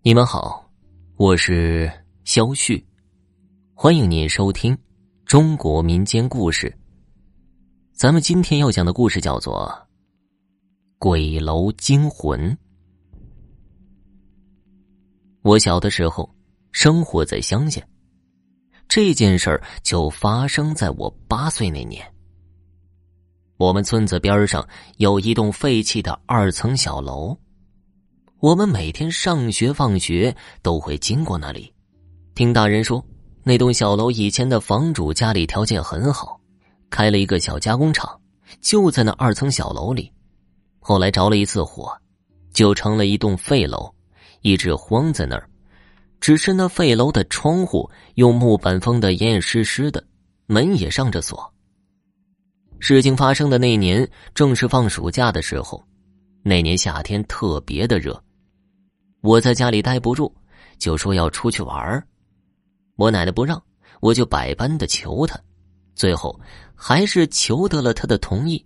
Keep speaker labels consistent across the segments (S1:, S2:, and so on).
S1: 你们好，我是肖旭，欢迎您收听中国民间故事。咱们今天要讲的故事叫做《鬼楼惊魂》。我小的时候生活在乡下，这件事儿就发生在我八岁那年。我们村子边上有一栋废弃的二层小楼。我们每天上学放学都会经过那里，听大人说，那栋小楼以前的房主家里条件很好，开了一个小加工厂，就在那二层小楼里。后来着了一次火，就成了一栋废楼，一直荒在那儿。只是那废楼的窗户用木板封的严严实实的，门也上着锁。事情发生的那年正是放暑假的时候，那年夏天特别的热。我在家里待不住，就说要出去玩我奶奶不让，我就百般的求她，最后还是求得了她的同意，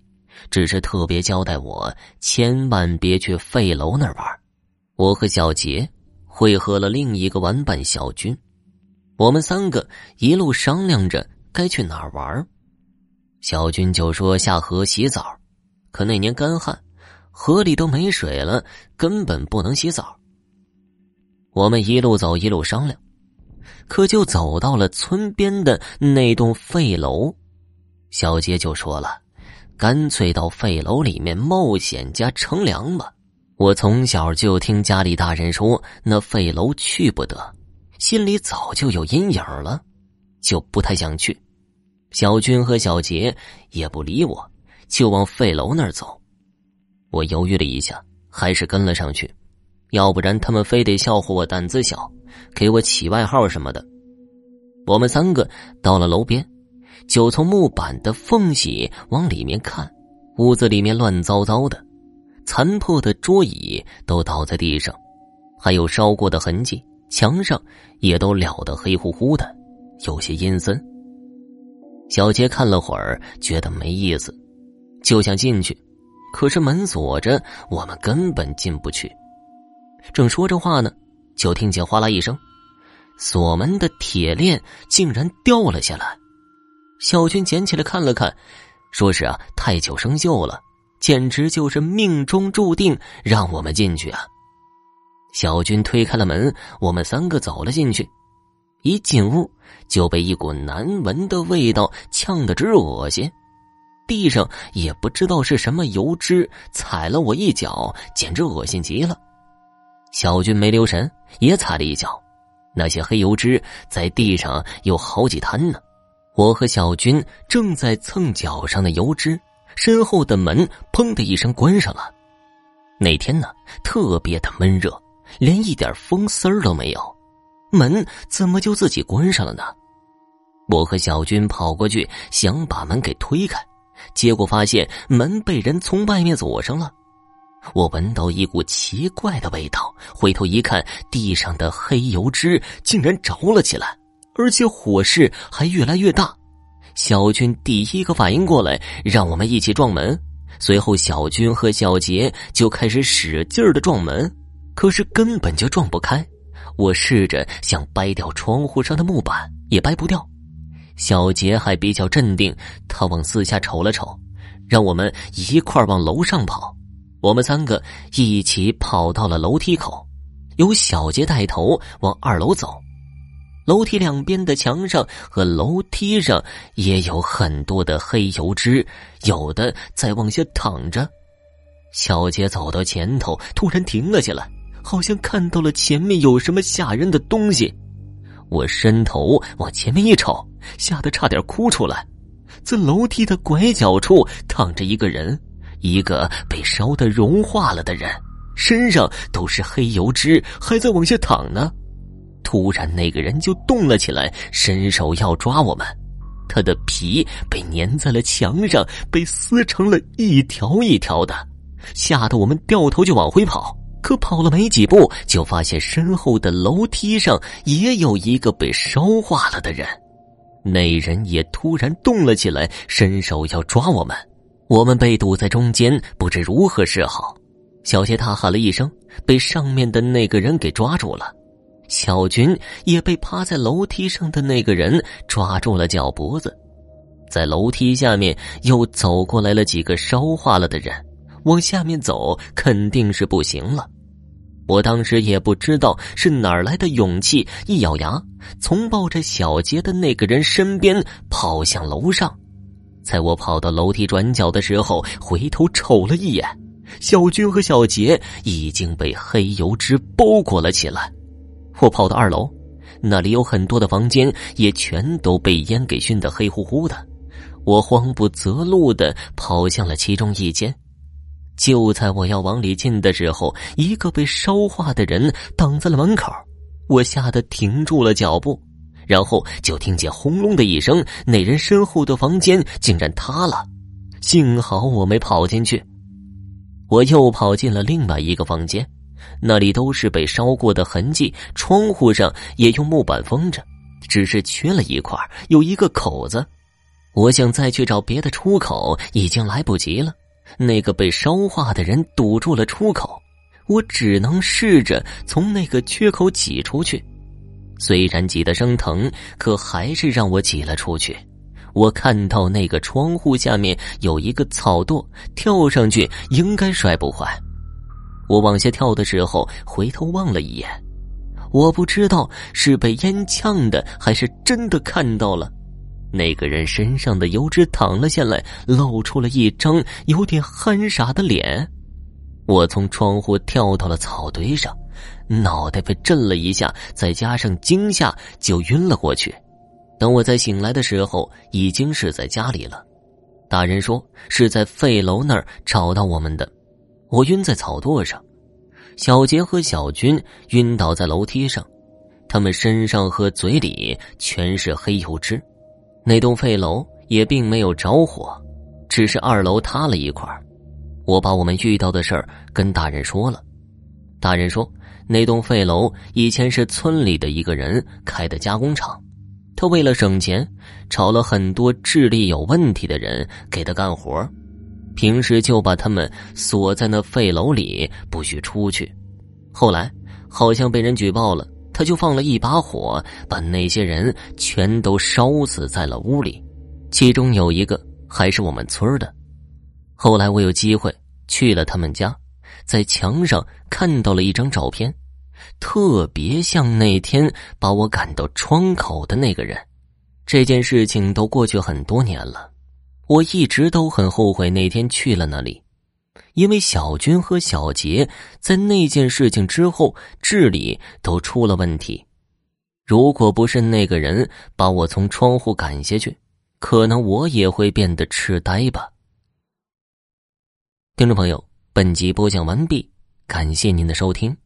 S1: 只是特别交代我千万别去废楼那儿玩。我和小杰会合了另一个玩伴小军，我们三个一路商量着该去哪儿玩。小军就说下河洗澡，可那年干旱，河里都没水了，根本不能洗澡。我们一路走一路商量，可就走到了村边的那栋废楼，小杰就说了：“干脆到废楼里面冒险加乘凉吧。”我从小就听家里大人说那废楼去不得，心里早就有阴影了，就不太想去。小军和小杰也不理我，就往废楼那儿走。我犹豫了一下，还是跟了上去。要不然他们非得笑话我胆子小，给我起外号什么的。我们三个到了楼边，就从木板的缝隙往里面看，屋子里面乱糟糟的，残破的桌椅都倒在地上，还有烧过的痕迹，墙上也都燎得黑乎乎的，有些阴森。小杰看了会儿，觉得没意思，就想进去，可是门锁着，我们根本进不去。正说着话呢，就听见哗啦一声，锁门的铁链竟然掉了下来。小军捡起来看了看，说是啊，太久生锈了，简直就是命中注定让我们进去啊。小军推开了门，我们三个走了进去。一进屋就被一股难闻的味道呛得直恶心，地上也不知道是什么油脂，踩了我一脚，简直恶心极了。小军没留神，也踩了一脚，那些黑油脂在地上有好几滩呢。我和小军正在蹭脚上的油脂，身后的门砰的一声关上了。那天呢，特别的闷热，连一点风丝儿都没有，门怎么就自己关上了呢？我和小军跑过去想把门给推开，结果发现门被人从外面锁上了。我闻到一股奇怪的味道，回头一看，地上的黑油脂竟然着了起来，而且火势还越来越大。小军第一个反应过来，让我们一起撞门。随后，小军和小杰就开始使劲的撞门，可是根本就撞不开。我试着想掰掉窗户上的木板，也掰不掉。小杰还比较镇定，他往四下瞅了瞅，让我们一块往楼上跑。我们三个一起跑到了楼梯口，由小杰带头往二楼走。楼梯两边的墙上和楼梯上也有很多的黑油脂，有的在往下淌着。小杰走到前头，突然停了下来，好像看到了前面有什么吓人的东西。我伸头往前面一瞅，吓得差点哭出来。在楼梯的拐角处躺着一个人。一个被烧得融化了的人，身上都是黑油脂，还在往下淌呢。突然，那个人就动了起来，伸手要抓我们。他的皮被粘在了墙上，被撕成了一条一条的，吓得我们掉头就往回跑。可跑了没几步，就发现身后的楼梯上也有一个被烧化了的人。那人也突然动了起来，伸手要抓我们。我们被堵在中间，不知如何是好。小杰大喊了一声，被上面的那个人给抓住了。小军也被趴在楼梯上的那个人抓住了脚脖子。在楼梯下面又走过来了几个烧化了的人，往下面走肯定是不行了。我当时也不知道是哪儿来的勇气，一咬牙，从抱着小杰的那个人身边跑向楼上。在我跑到楼梯转角的时候，回头瞅了一眼，小军和小杰已经被黑油脂包裹了起来。我跑到二楼，那里有很多的房间，也全都被烟给熏得黑乎乎的。我慌不择路的跑向了其中一间。就在我要往里进的时候，一个被烧化的人挡在了门口，我吓得停住了脚步，然后就听见轰隆的一声，那人身后的房间竟然塌了，幸好我没跑进去。我又跑进了另外一个房间，那里都是被烧过的痕迹，窗户上也用木板封着，只是缺了一块，有一个口子。我想再去找别的出口，已经来不及了。那个被烧化的人堵住了出口，我只能试着从那个缺口挤出去。虽然挤得生疼，可还是让我挤了出去。我看到那个窗户下面有一个草垛，跳上去应该摔不坏。我往下跳的时候，回头望了一眼，我不知道是被烟呛的，还是真的看到了。那个人身上的油脂淌了下来，露出了一张有点憨傻的脸。我从窗户跳到了草堆上，脑袋被震了一下，再加上惊吓，就晕了过去。等我再醒来的时候，已经是在家里了。大人说是在废楼那儿找到我们的。我晕在草垛上，小杰和小军晕倒在楼梯上，他们身上和嘴里全是黑油脂。那栋废楼也并没有着火，只是二楼塌了一块。我把我们遇到的事儿跟大人说了，大人说那栋废楼以前是村里的一个人开的加工厂，他为了省钱，找了很多智力有问题的人给他干活，平时就把他们锁在那废楼里不许出去。后来好像被人举报了。他就放了一把火，把那些人全都烧死在了屋里，其中有一个还是我们村的。后来我有机会去了他们家，在墙上看到了一张照片，特别像那天把我赶到窗口的那个人。这件事情都过去很多年了，我一直都很后悔那天去了那里。因为小军和小杰在那件事情之后智力都出了问题，如果不是那个人把我从窗户赶下去，可能我也会变得痴呆吧。听众朋友，本集播讲完毕，感谢您的收听。